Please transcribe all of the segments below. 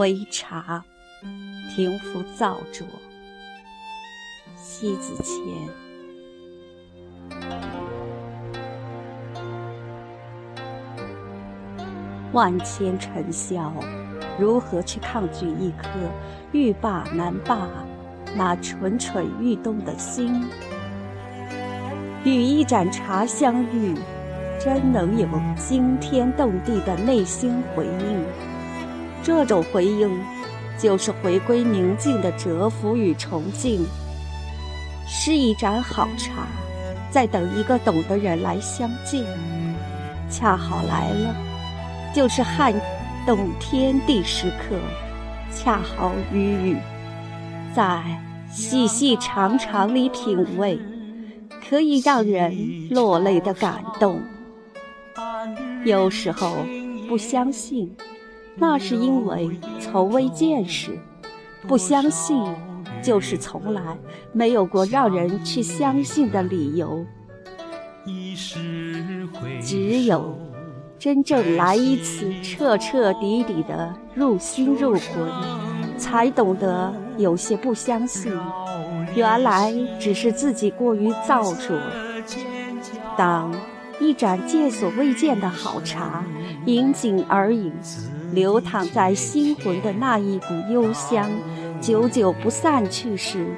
回茶，停服造作。西子前。万千尘嚣，如何去抗拒一颗欲罢难罢、那蠢蠢欲动的心？与一盏茶相遇，真能有惊天动地的内心回应。这种回应，就是回归宁静的蛰伏与崇敬。是一盏好茶，在等一个懂的人来相见，恰好来了。就是撼动天地时刻，恰好与雨，在细细长长里品味，可以让人落泪的感动。有时候不相信，那是因为从未见识；不相信，就是从来没有过让人去相信的理由。只有。真正来一次，彻彻底底的入心入魂，才懂得有些不相信，原来只是自己过于造作。当一盏见所未见的好茶饮尽而饮，流淌在心魂的那一股幽香，久久不散去时，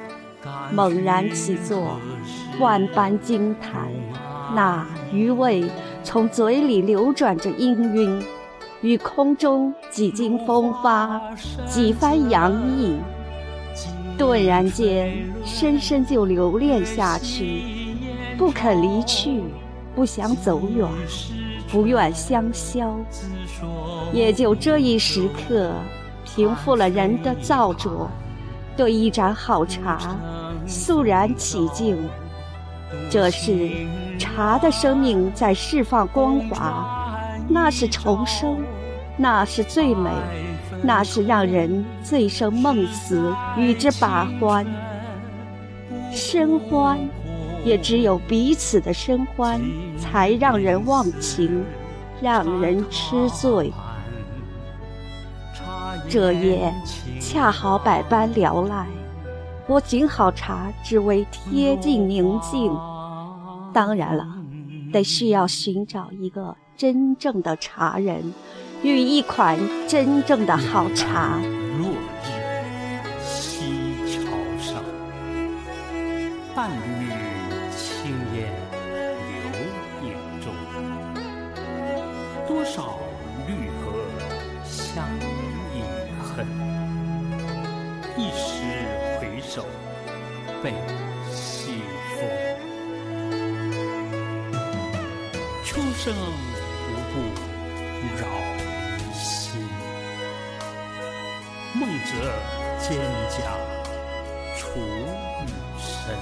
猛然起坐，万般惊叹，那余味。从嘴里流转着氤氲，于空中几经风发，几番洋溢，顿然间，深深就留恋下去，不肯离去，不想走远，不愿相消。也就这一时刻，平复了人的躁作，对一盏好茶肃然起敬。这是茶的生命在释放光华，那是重生，那是最美，那是让人醉生梦死，与之把欢。深欢，也只有彼此的深欢，才让人忘情，让人痴醉。这夜恰好百般聊赖。我敬好茶，只为贴近宁静。当然了，得需要寻找一个真正的茶人，与一款真正的好茶。多少绿荷相依恨，一时。手被西风，秋声无不扰心。梦泽蒹葭楚雨深，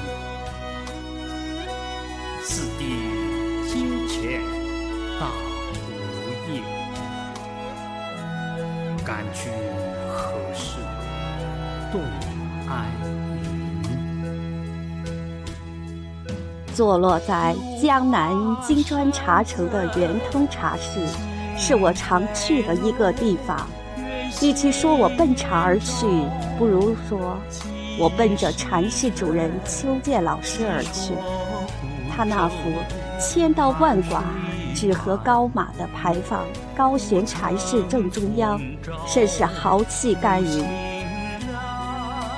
此地金钱大感君何事动？坐落在江南金砖茶城的圆通茶室，是我常去的一个地方。与其说我奔茶而去，不如说我奔着禅室主人邱建老师而去。他那副千刀万剐、纸盒高马的牌坊，高悬禅室正中央，甚是豪气干云。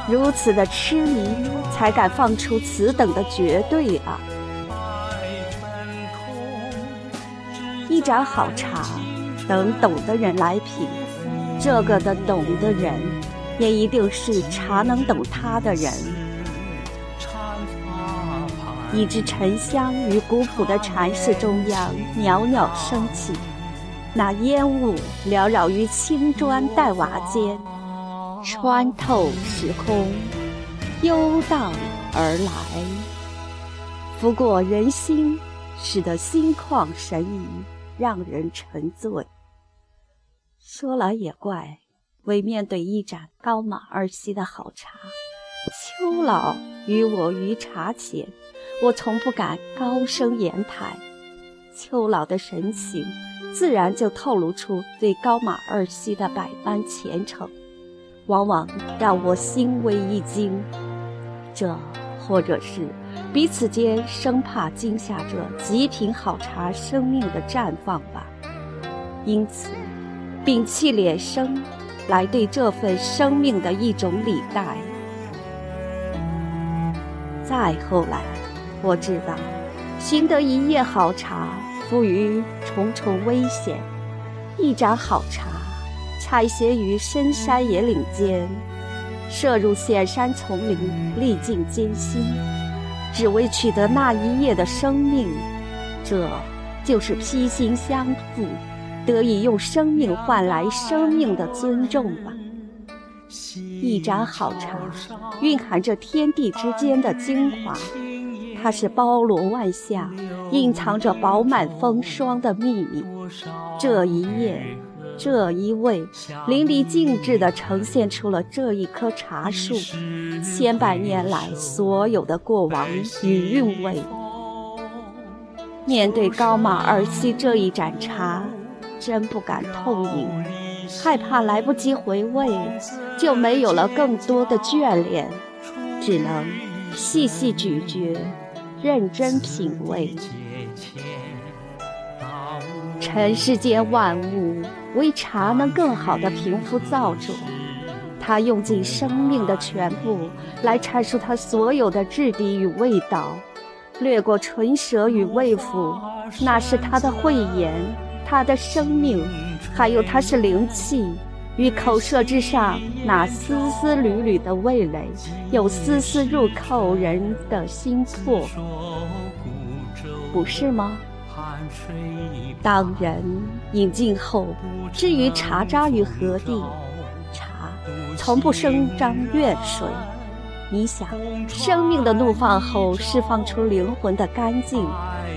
如此的痴迷，才敢放出此等的绝对啊！一盏好茶，等懂的人来品。这个的懂的人，也一定是茶能懂他的人。一支沉香于古朴的禅室中央袅袅升起，那烟雾缭绕于青砖黛瓦间。穿透时空，悠荡而来，拂过人心，使得心旷神怡，让人沉醉。说来也怪，为面对一盏高马二溪的好茶，秋老与我于茶前，我从不敢高声言谈。秋老的神情，自然就透露出对高马二溪的百般虔诚。往往让我心微一惊。这，或者是彼此间生怕惊吓这极品好茶生命的绽放吧。因此，摒弃敛声，来对这份生命的一种礼待。再后来，我知道，寻得一叶好茶，赋予重重危险；一盏好茶。采撷于深山野岭间，涉入险山丛林，历尽艰辛，只为取得那一夜的生命。这就是披心相付，得以用生命换来生命的尊重吧。一盏好茶，蕴含着天地之间的精华，它是包罗万象，隐藏着饱满风霜的秘密。这一夜。这一味淋漓尽致地呈现出了这一棵茶树千百年来所有的过往与韵味。面对高马尔西这一盏茶，真不敢痛饮，害怕来不及回味，就没有了更多的眷恋，只能细细咀嚼，认真品味。尘世间万物。为茶能更好地平复造作，他用尽生命的全部来阐述它所有的质地与味道，掠过唇舌与味腑，那是他的慧眼，他的生命，还有他是灵气，与口舌之上那丝丝缕缕的味蕾，有丝丝入扣人的心魄，不是吗？当人饮尽后，至于茶渣于何地，茶从不声张怨水。你想，生命的怒放后释放出灵魂的干净，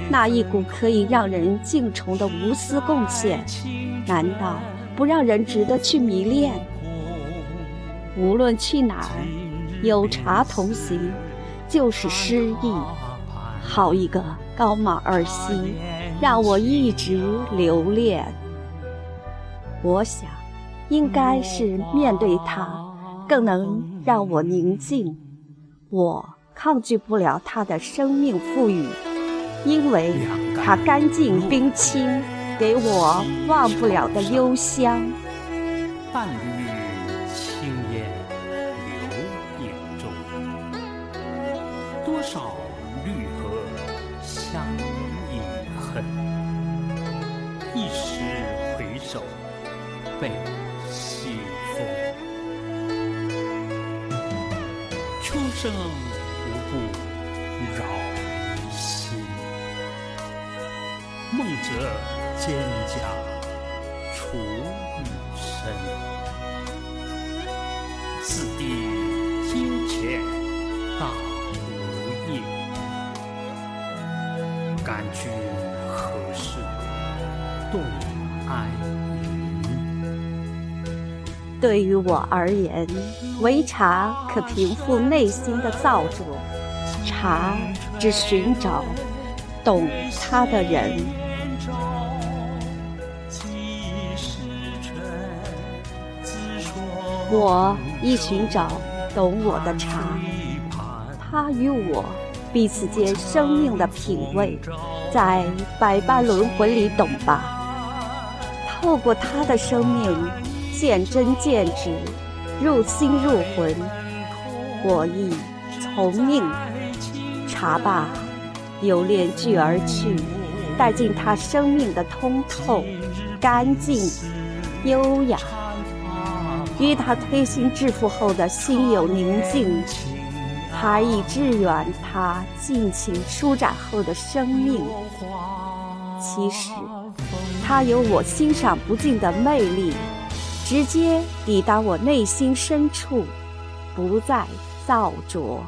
那一股可以让人敬崇的无私贡献，难道不让人值得去迷恋？无论去哪儿，有茶同行，就是诗意。好一个高马尔西！让我一直留恋。我想，应该是面对它，更能让我宁静。我抗拒不了它的生命赋予，因为它干净冰清，给我忘不了的幽香。半缕青烟流影中，多少绿荷相依。一时回首，被西风。秋声无不扰心，梦者蒹葭楚雨深。此地金钱大无业，感君。动爱对于我而言，唯茶可平复内心的躁作。茶只寻找懂它的人。我亦寻找懂我的茶，他与我彼此间生命的品味。在百般轮回里懂吧，透过他的生命，见真见直，入心入魂。我亦从命，茶罢，留恋聚而去，带进他生命的通透、干净、优雅，与他推心置腹后的心有宁静。还以致远他尽情舒展后的生命。其实，他有我欣赏不尽的魅力，直接抵达我内心深处，不再造作。